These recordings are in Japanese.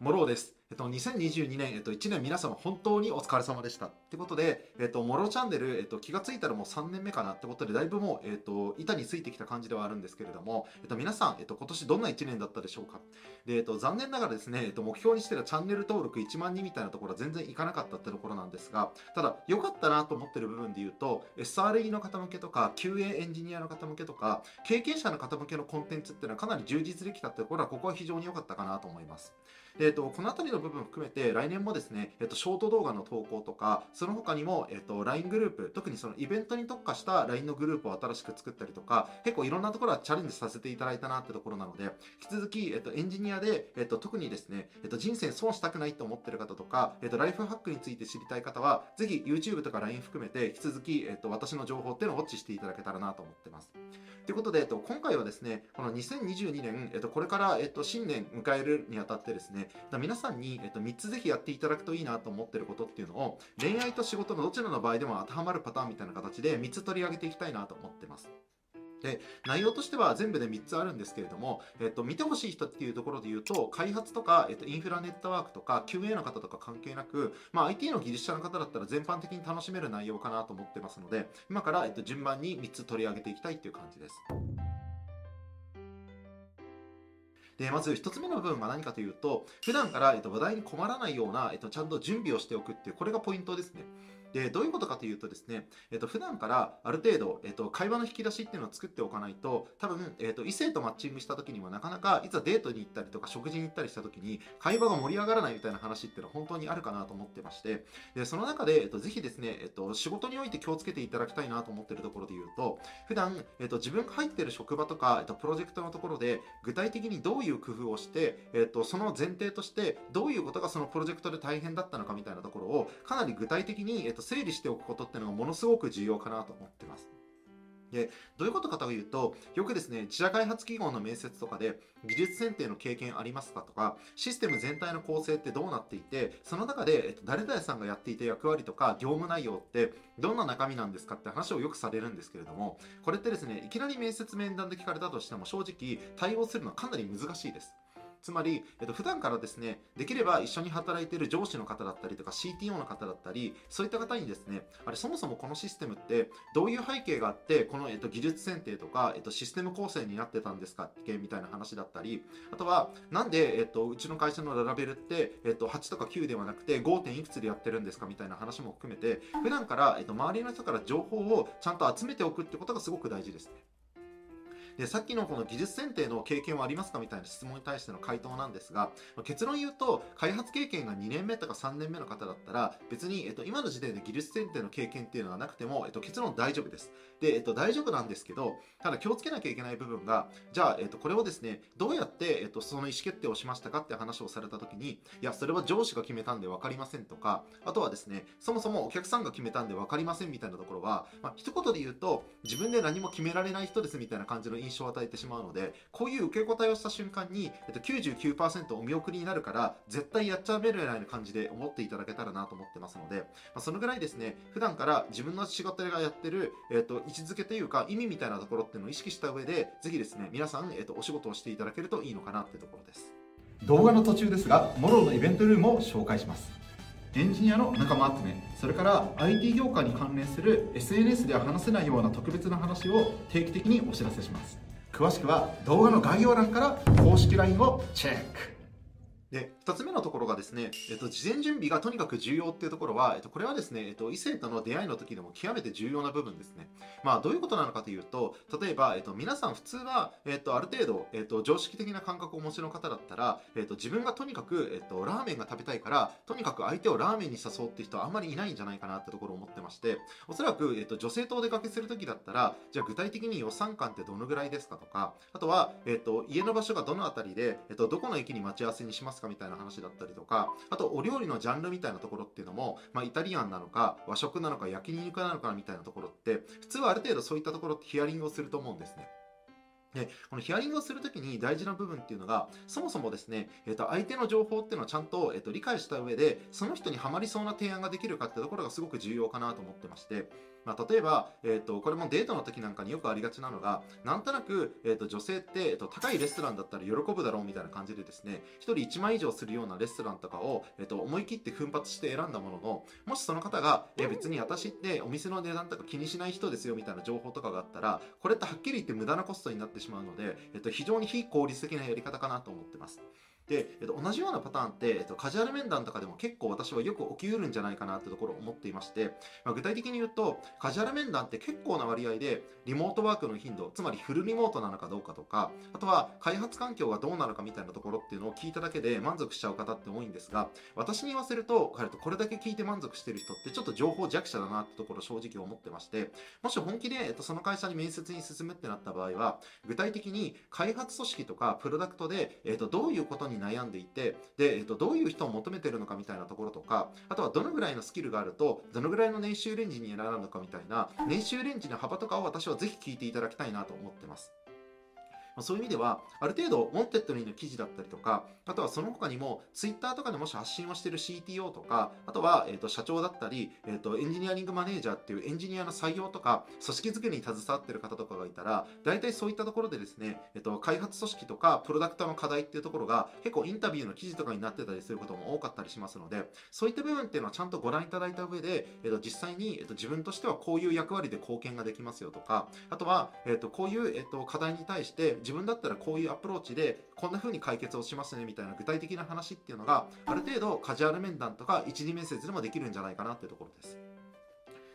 モローです。えっと、2022年、えっと、1年皆様本当にお疲れ様でした。ってことで、えっと、モロチャンネル、えっと、気がついたらもう3年目かなってことで、だいぶもう、えっと、板についてきた感じではあるんですけれども、えっと、皆さん、えっと、今年どんな1年だったでしょうか？で、えっと、残念ながらですね、えっと、目標にしてたチャンネル登録1万人みたいなところは全然いかなかったってところなんですが、ただ、良かったなと思ってる部分で言うと、SRE の方向けとか、QA エンジニアの方向けとか、経験者の方向けのコンテンツっていうのはかなり充実できたってところは、ここは非常に良かったかなと思います。で、えっと、この辺りの部分含めて、来年もですね、えっと、ショート動画の投稿とか、その他にも、えっと、LINE グループ、特にそのイベントに特化した LINE のグループを新しく作ったりとか、結構いろんなところはチャレンジさせていただいたなってところなので、引き続き、えっと、エンジニアで、えっと、特にですね、えっと、人生損したくないと思ってる方とか、えっと、ライフハックについて知りたい方は、ぜひ YouTube とか LINE 含めて、引き続き、えっと、私の情報っていうのをウォッチしていただけたらなと思ってます。ということで、えっと、今回はですね、この2022年、えっと、これから、えっと、新年迎えるにあたってですね、皆さんに、にえっと、3つぜひやっていただくといいなと思ってることっていうのを、恋愛と仕事のどちらの場合でも当てはまるパターンみたいな形で3つ取り上げていきたいなと思ってます。で内容としては全部で3つあるんですけれども、えっと、見てほしい人っていうところで言うと開発とか、えっと、インフラネットワークとか QA の方とか関係なく、まあ、IT の技術者の方だったら全般的に楽しめる内容かなと思ってますので今から、えっと、順番に3つ取り上げていきたいっていう感じです。で、まず1つ目の部分は何かというと、普段から、えっと、話題に困らないような、えっと、ちゃんと準備をしておくっていう、これがポイントですね。で、どういうことかというとですね、えっと、普段からある程度、えっと、会話の引き出しっていうのを作っておかないと、多分、えっと、異性とマッチングした時にはなかなか、いざデートに行ったりとか食事に行ったりした時に、会話が盛り上がらないみたいな話っていうのは本当にあるかなと思ってまして、で、その中で、えっと、ぜひですね、えっと、仕事において気をつけていただきたいなと思ってるところで言うと、普段、えっと、自分が入ってる職場とか、えっと、プロジェクトのところで、具体的にどういう工夫をして、えっと、その前提として、どういうことがそのプロジェクトで大変だったのかみたいなところを、かなり具体的に、えっと、整理しておくことってのがものすごく重要かなと思ってます。でどういうことかというと、よくですね、自社開発企業の面接とかで、技術選定の経験ありますかとか、システム全体の構成ってどうなっていて、その中で、えっと、誰々さんがやっていた役割とか、業務内容って、どんな中身なんですかって話をよくされるんですけれども、これってですね、いきなり面接面談で聞かれたとしても、正直、対応するのはかなり難しいです。つまり、えっと、普段からですね、できれば一緒に働いている上司の方だったりとか CTO の方だったり、そういった方にですね、あれそもそもこのシステムってどういう背景があって、この、えっと、技術選定とか、えっと、システム構成になってたんですかっけみたいな話だったり、あとは、なんで、えっと、うちの会社のララベルって、えっと、8とか9ではなくて 5. 点いくつでやってるんですかみたいな話も含めて、普段から、えっと、周りの人から情報をちゃんと集めておくってことがすごく大事ですね。でさっきのこの技術選定の経験はありますかみたいな質問に対しての回答なんですが結論言うと開発経験が2年目とか3年目の方だったら別に、えっと、今の時点で技術選定の経験っていうのはなくても、えっと、結論大丈夫です。で、えっと、大丈夫なんですけどただ気をつけなきゃいけない部分がじゃあ、えっと、これをですねどうやって、えっと、その意思決定をしましたかって話をされた時にいやそれは上司が決めたんで分かりませんとかあとはですねそもそもお客さんが決めたんで分かりませんみたいなところは、まあ、一言で言うと自分で何も決められない人ですみたいな感じの印象を与えてしまうのでこういう受け答えをした瞬間に、えっと、99%お見送りになるから絶対やっちゃめるような感じで思っていただけたらなと思ってますので、まあ、そのぐらいですね普段から自分の仕事がやってる、えっと、位置づけというか意味みたいなところっていうのを意識した上でぜひですね皆さん、えっと、お仕事をしていただけるといいのかなってところです。動画の途中ですがモローのイベントルームを紹介します。エンジニアの仲間集めそれから IT 業界に関連する SNS では話せないような特別な話を定期的にお知らせします。詳しくは動画の概要欄から公式 LINE をチェック。で、二つ目のところがですね、えっと、事前準備がとにかく重要っていうところは、えっと、これはですね、えっと、異性との出会いの時でも極めて重要な部分ですね。まあ、どういうことなのかというと、例えば、えっと、皆さん普通は、えっと、ある程度、えっと、常識的な感覚をお持ちの方だったら、えっと、自分がとにかく、えっと、ラーメンが食べたいから、とにかく相手をラーメンに誘うって人はあんまりいないんじゃないかなってところを思ってまして、おそらく、えっと、女性とお出かけする時だったら、じゃあ具体的に予算感ってどのぐらいですかとか、あとは、えっと、家の場所がどのあたりで、えっと、どこの駅に待ち合わせにしますかみたいな話だったりとか、あとお料理のジャンルみたいなところっていうのも、まあ、イタリアンなのか、和食なのか、焼肉なのかみたいなところって、普通はある程度そういったところってヒアリングをすると思うんですね。で、このヒアリングをするときに大事な部分っていうのが、そもそもですね、え、ー、と、相手の情報っていうのをちゃんと、え、ー、と、理解した上で、その人にはまりそうな提案ができるかってところがすごく重要かなと思ってまして、まあ、例えば、えー、とこれもデートの時なんかによくありがちなのがなんとなく、えー、と女性って、えー、と高いレストランだったら喜ぶだろうみたいな感じでですね1人1万以上するようなレストランとかを、えー、と思い切って奮発して選んだもののもしその方が、えー、別に私ってお店の値段とか気にしない人ですよみたいな情報とかがあったらこれってはっきり言って無駄なコストになってしまうので、えー、と非常に非効率的なやり方かなと思ってます。で、えっと、同じようなパターンって、えっと、カジュアル面談とかでも結構私はよく起きうるんじゃないかなってところを思っていまして、まあ、具体的に言うと、カジュアル面談って結構な割合で、リモートワークの頻度、つまりフルリモートなのかどうかとか、あとは開発環境がどうなのかみたいなところっていうのを聞いただけで満足しちゃう方って多いんですが、私に言わせると、これだけ聞いて満足してる人ってちょっと情報弱者だなってところ正直思ってまして、もし本気で、えっと、その会社に面接に進むってなった場合は、具体的に開発組織とかプロダクトで、えっと、どういうことに悩んでいて、で、えっと、どういう人を求めてるのかみたいなところとか、あとはどのぐらいのスキルがあると、どのぐらいの年収レンジになるのかみたいな、年収レンジの幅とかを私はぜひ聞いていただきたいなと思ってます。まそういう意味では、ある程度、ウォンテッドにの記事だったりとか、あとはその他にも、ツイッターとかでもし発信をしている CTO とか、あとは、えっ、ー、と、社長だったり、えっ、ー、と、エンジニアリングマネージャーっていうエンジニアの採用とか、組織づくりに携わっている方とかがいたら、大体そういったところでですね、えっ、ー、と、開発組織とか、プロダクトの課題っていうところが、結構インタビューの記事とかになってたりすることも多かったりしますので、そういった部分っていうのはちゃんとご覧いただいた上で、えっ、と、実際に、えっ、と、自分としてはこういう役割で貢献ができますよとか、あとは、えっ、と、こういう、えっ、と、課題に対して、自分だったらこういうアプローチでこんな風に解決をしますねみたいな具体的な話っていうのがある程度カジュアル面談とか一次面接でもできるんじゃないかなっていうところです。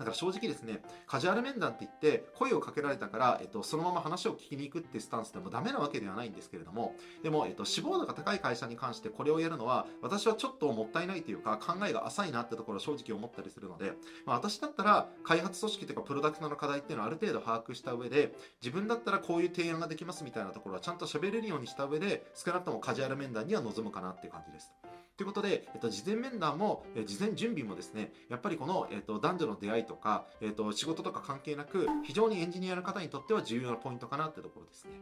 だから正直ですね、カジュアル面談って言って声をかけられたから、えっと、そのまま話を聞きに行くってスタンスでもダメなわけではないんですけれども、でも、えっと、志望度が高い会社に関してこれをやるのは、私はちょっともったいないというか、考えが浅いなってところを正直思ったりするので、まあ、私だったら、開発組織とかプロダクトの課題っていうのをある程度把握した上で、自分だったらこういう提案ができますみたいなところはちゃんと喋れるようにした上で、少なくともカジュアル面談には臨むかなっていう感じです。ということで、えっと、事前面談も、え事前準備もですね、やっぱりこの、えっと、男女の出会いとか、えっと、仕事とか関係なく、非常にエンジニアの方にとっては重要なポイントかなってところですね。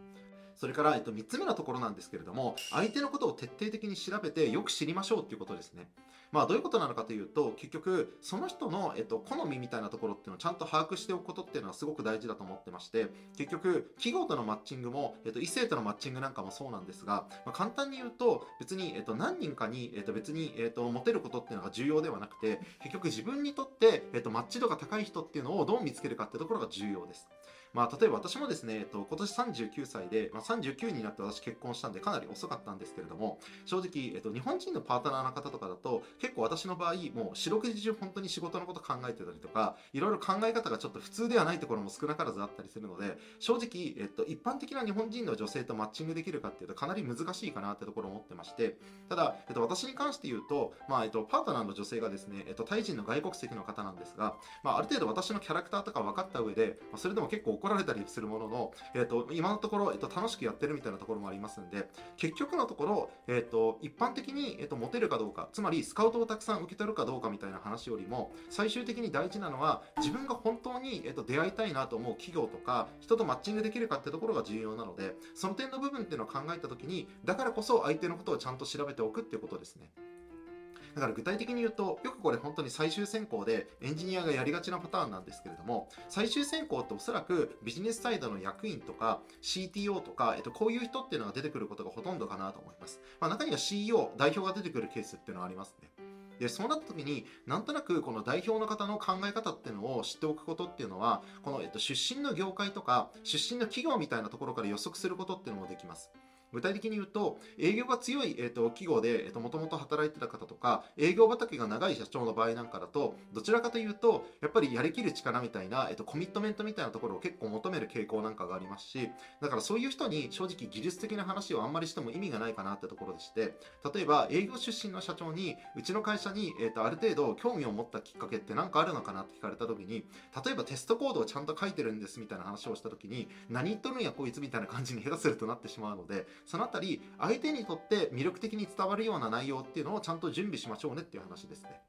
それから、えっと、3つ目のところなんですけれども、相手のことを徹底的に調べてよく知りましょうっていうことですね。まあ、どういうことなのかというと、結局、その人の、えっと、好みみたいなところっていうのをちゃんと把握しておくことっていうのはすごく大事だと思ってまして、結局、企業とのマッチングも、えっと、異性とのマッチングなんかもそうなんですが、まあ、簡単に言うと、別に、えっと、何人かに、えっと、別に、えっと、モテることっていうのが重要ではなくて、結局自分にとって、えっと、マッチ度が高い人っていうのをどう見つけるかってところが重要です。まあ、例えば私もですね、えっと、今年39歳で、まあ、39になって私結婚したんでかなり遅かったんですけれども、正直、えっと、日本人のパートナーの方とかだと、結構私の場合、もう四六時中本当に仕事のこと考えてたりとか、いろいろ考え方がちょっと普通ではないところも少なからずあったりするので、正直、えっと、一般的な日本人の女性とマッチングできるかっていうとかなり難しいかなってところを思ってまして、ただ、えっと、私に関して言うと、まあ、えっと、パートナーの女性がですね、えっと、タイ人の外国籍の方なんですが、まあ、ある程度私のキャラクターとか分かった上で、まあ、それでも結構怒られたりするものの、えっと、今のところ、えっと、楽しくやってるみたいなところもありますんで、結局のところ、えっと、一般的に、えっと、モテるかどうか、つまりスカウトをたくさん受け取るかどうかみたいな話よりも、最終的に大事なのは、自分が本当に、えっと、出会いたいなと思う企業とか、人とマッチングできるかってところが重要なので、その点の部分っていうのを考えたときに、だからこそ相手のことをちゃんと調べておくっていうことですね。だから具体的に言うと、よくこれ本当に最終選考でエンジニアがやりがちなパターンなんですけれども、最終選考っておそらくビジネスサイドの役員とか CTO とか、えっと、こういう人っていうのが出てくることがほとんどかなと思います。まあ、中には CEO、代表が出てくるケースっていうのはありますね。で、そうなった時に、なんとなくこの代表の方の考え方っていうのを知っておくことっていうのは、この、えっと、出身の業界とか、出身の企業みたいなところから予測することっていうのもできます。具体的に言うと、営業が強い、えーと、企業で、えーと、もともと働いてた方とか、営業畑が長い社長の場合なんかだと、どちらかというと、やっぱりやりきる力みたいな、えーと、コミットメントみたいなところを結構求める傾向なんかがありますし、だからそういう人に正直技術的な話をあんまりしても意味がないかなってところでして、例えば営業出身の社長に、うちの会社に、えー、とある程度興味を持ったきっかけって何かあるのかなって聞かれた時に、例えばテストコードをちゃんと書いてるんですみたいな話をした時に、何言っとるんやこいつみたいな感じに下手するとなってしまうので、そのあたり、相手にとって魅力的に伝わるような内容っていうのをちゃんと準備しましょうねっていう話ですね。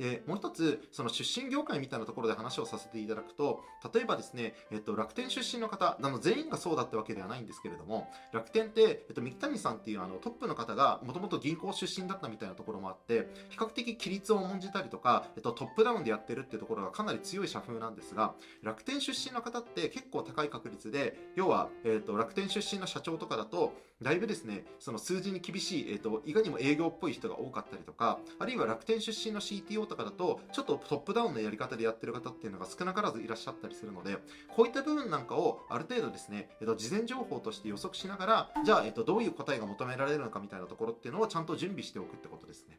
でもう一つその出身業界みたいなところで話をさせていただくと例えばですね、えっと、楽天出身の方あの全員がそうだったわけではないんですけれども楽天って、えっと、三木谷さんっていうあのトップの方がもともと銀行出身だったみたいなところもあって比較的規律を重んじたりとか、えっと、トップダウンでやってるっていうところがかなり強い社風なんですが楽天出身の方って結構高い確率で要は、えっと、楽天出身の社長とかだとだいぶですねその数字に厳しい、えっと、いかにも営業っぽい人が多かったりとかあるいは楽天出身の CTO とかだとちょっとトップダウンのやり方でやってる方っていうのが少なからずいらっしゃったりするのでこういった部分なんかをある程度ですね、えっと、事前情報として予測しながらじゃあ、えっと、どういう答えが求められるのかみたいなところっていうのをちゃんと準備しておくってことですね。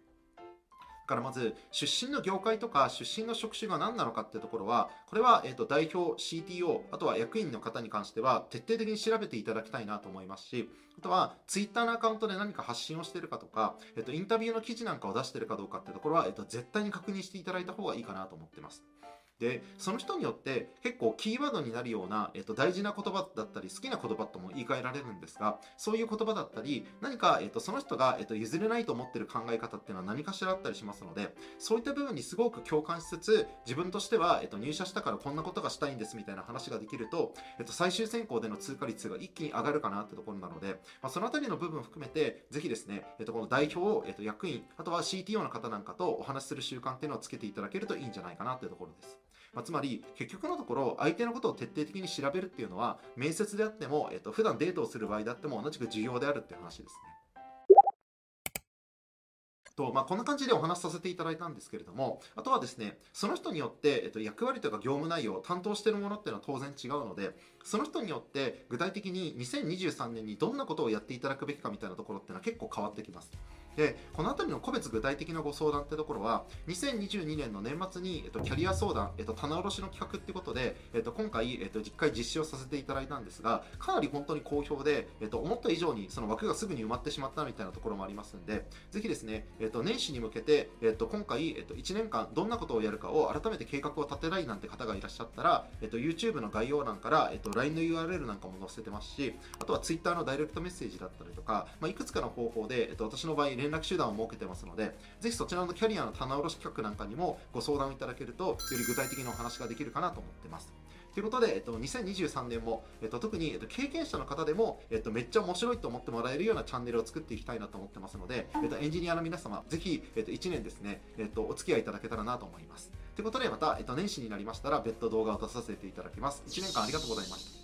からまず出身の業界とか出身の職種が何なのかっていうところはこれは、えー、と代表 CTO あとは役員の方に関しては徹底的に調べていただきたいなと思いますしあとは Twitter のアカウントで何か発信をしているかとか、えー、とインタビューの記事なんかを出しているかどうかっていうところは、えー、と絶対に確認していただいた方がいいかなと思ってます。でその人によって結構キーワードになるような、えっと、大事な言葉だったり好きな言葉とも言い換えられるんですがそういう言葉だったり何か、えっと、その人が、えっと、譲れないと思ってる考え方っていうのは何かしらあったりしますのでそういった部分にすごく共感しつつ自分としては、えっと、入社したからこんなことがしたいんですみたいな話ができると、えっと、最終選考での通過率が一気に上がるかなってところなので、まあ、そのあたりの部分を含めてぜひですね、えっと、この代表を、えっと、役員あとは CTO の方なんかとお話しする習慣っていうのをつけていただけるといいんじゃないかなっていうところです。まあ、つまり結局のところ相手のことを徹底的に調べるっていうのは面接であっても、えっと普段デートをする場合であっても同じく重要であるっていう話ですね。とまあ、こんな感じでお話しさせていただいたんですけれどもあとはですねその人によって、えっと、役割とか業務内容担当しているものっていうのは当然違うのでその人によって具体的に2023年にどんなことをやっていただくべきかみたいなところっていうのは結構変わってきますでこの辺りの個別具体的なご相談ってところは2022年の年末に、えっと、キャリア相談、えっと、棚卸しの企画ってことで、えっと、今回、えっと、実回実施をさせていただいたんですがかなり本当に好評で、えっと、思った以上にその枠がすぐに埋まってしまったみたいなところもありますんでぜひですね、えっと、年始に向けて、えっと、今回、えっと、1年間どんなことをやるかを改めて計画を立てたいなんて方がいらっしゃったら、えっと、YouTube の概要欄から、えっと、LINE の URL なんかも載せてますしあとは Twitter のダイレクトメッセージだったりとか、まあ、いくつかの方法で、えっと、私の場合連絡手段を設けてますので、ぜひそちらのキャリアの棚卸し企画なんかにもご相談いただけると、より具体的なお話ができるかなと思ってます。ということで、えっと、2023年も、えっと、特に、えっと、経験者の方でも、えっと、めっちゃ面白いと思ってもらえるようなチャンネルを作っていきたいなと思ってますので、えっと、エンジニアの皆様、ぜひ、えっと、1年ですね、えっと、お付き合いいただけたらなと思います。ということで、また、えっと、年始になりましたら、別途動画を出させていただきます。1年間ありがとうございました。